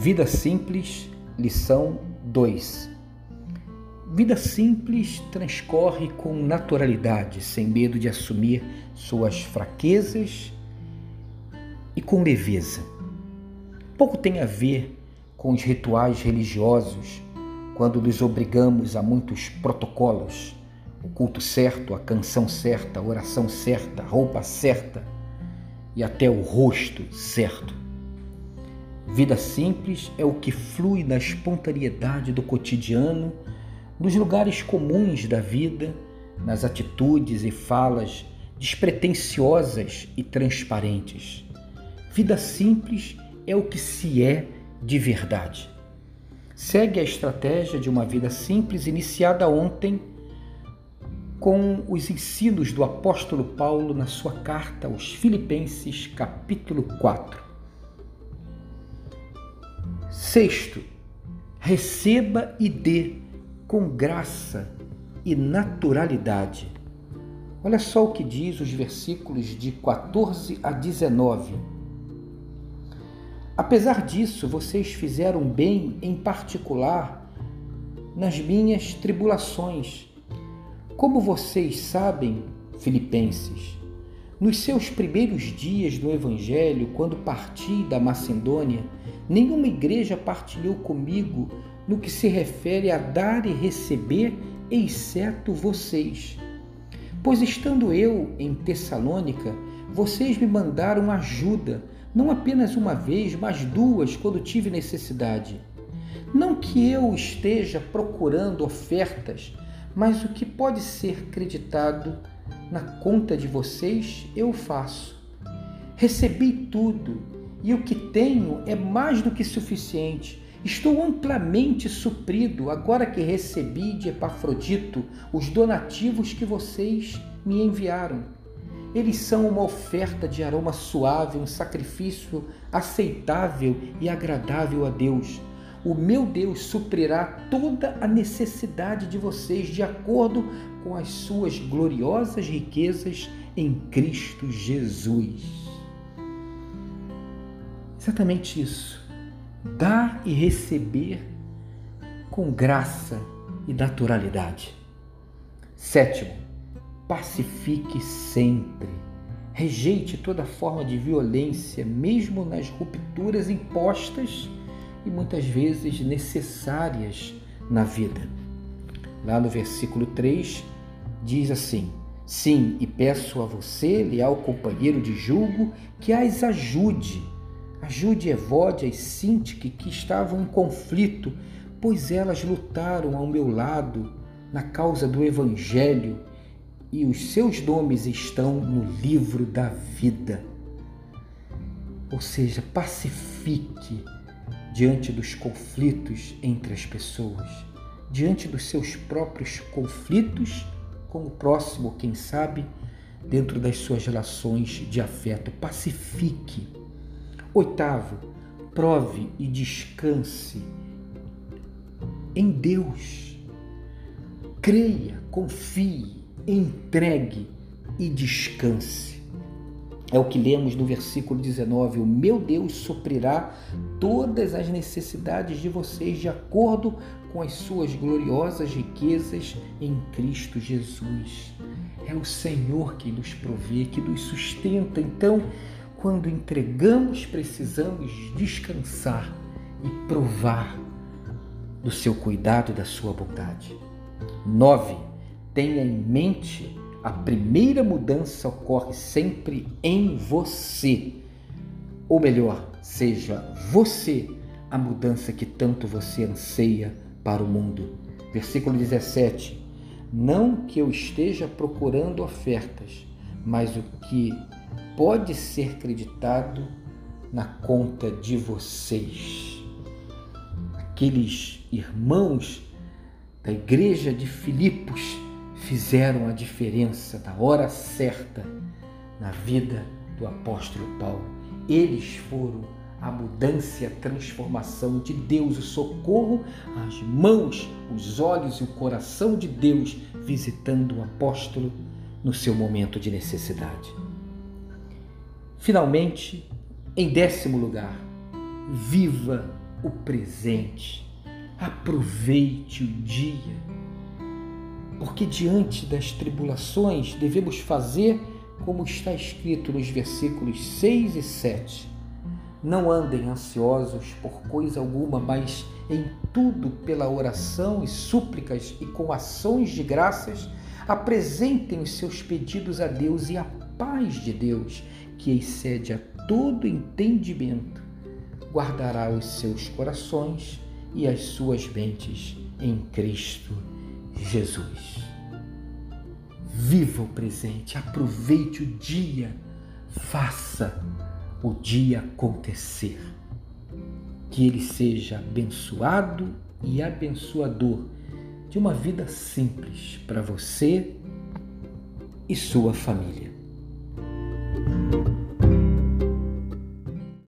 Vida Simples, lição 2. Vida simples transcorre com naturalidade, sem medo de assumir suas fraquezas e com leveza. Pouco tem a ver com os rituais religiosos, quando nos obrigamos a muitos protocolos, o culto certo, a canção certa, a oração certa, a roupa certa e até o rosto certo. Vida simples é o que flui na espontaneidade do cotidiano, nos lugares comuns da vida, nas atitudes e falas despretensiosas e transparentes. Vida simples é o que se é de verdade. Segue a estratégia de uma vida simples iniciada ontem com os ensinos do apóstolo Paulo na sua carta aos Filipenses, capítulo 4. Sexto, receba e dê com graça e naturalidade. Olha só o que diz os versículos de 14 a 19. Apesar disso, vocês fizeram bem em particular nas minhas tribulações. Como vocês sabem, Filipenses, nos seus primeiros dias no Evangelho, quando parti da Macedônia, nenhuma igreja partilhou comigo no que se refere a dar e receber, exceto vocês. Pois estando eu em Tessalônica, vocês me mandaram ajuda, não apenas uma vez, mas duas, quando tive necessidade. Não que eu esteja procurando ofertas, mas o que pode ser creditado na conta de vocês, eu faço. Recebi tudo e o que tenho é mais do que suficiente. Estou amplamente suprido agora que recebi de Epafrodito os donativos que vocês me enviaram. Eles são uma oferta de aroma suave, um sacrifício aceitável e agradável a Deus. O meu Deus suprirá toda a necessidade de vocês de acordo com as suas gloriosas riquezas em Cristo Jesus. Exatamente isso. Dar e receber com graça e naturalidade. Sétimo, pacifique sempre. Rejeite toda forma de violência, mesmo nas rupturas impostas e muitas vezes necessárias na vida. Lá no versículo 3 diz assim: Sim, e peço a você, leal companheiro de julgo, que as ajude. Ajude Evódia e Sintique que estavam em conflito, pois elas lutaram ao meu lado na causa do Evangelho e os seus nomes estão no livro da vida. Ou seja, pacifique diante dos conflitos entre as pessoas, diante dos seus próprios conflitos com o próximo, quem sabe, dentro das suas relações de afeto. Pacifique. Oitavo, prove e descanse em Deus. Creia, confie, entregue e descanse. É o que lemos no versículo 19: O meu Deus suprirá todas as necessidades de vocês de acordo com as suas gloriosas riquezas em Cristo Jesus. É o Senhor que nos provê, que nos sustenta. Então, quando entregamos, precisamos descansar e provar do seu cuidado e da sua bondade. 9. Tenha em mente a primeira mudança ocorre sempre em você. Ou melhor, seja você a mudança que tanto você anseia para o mundo. Versículo 17. Não que eu esteja procurando ofertas, mas o que pode ser creditado na conta de vocês. Aqueles irmãos da igreja de Filipos fizeram a diferença na hora certa na vida do apóstolo Paulo. Eles foram a mudança e a transformação de Deus, o socorro, as mãos, os olhos e o coração de Deus visitando o apóstolo no seu momento de necessidade. Finalmente, em décimo lugar, viva o presente. Aproveite o dia. Porque diante das tribulações devemos fazer como está escrito nos versículos 6 e 7. Não andem ansiosos por coisa alguma, mas em tudo pela oração e súplicas e com ações de graças, apresentem os seus pedidos a Deus e a paz de Deus, que excede a todo entendimento, guardará os seus corações e as suas mentes em Cristo Jesus. Viva o presente, aproveite o dia, faça o dia acontecer. Que ele seja abençoado e abençoador de uma vida simples para você e sua família.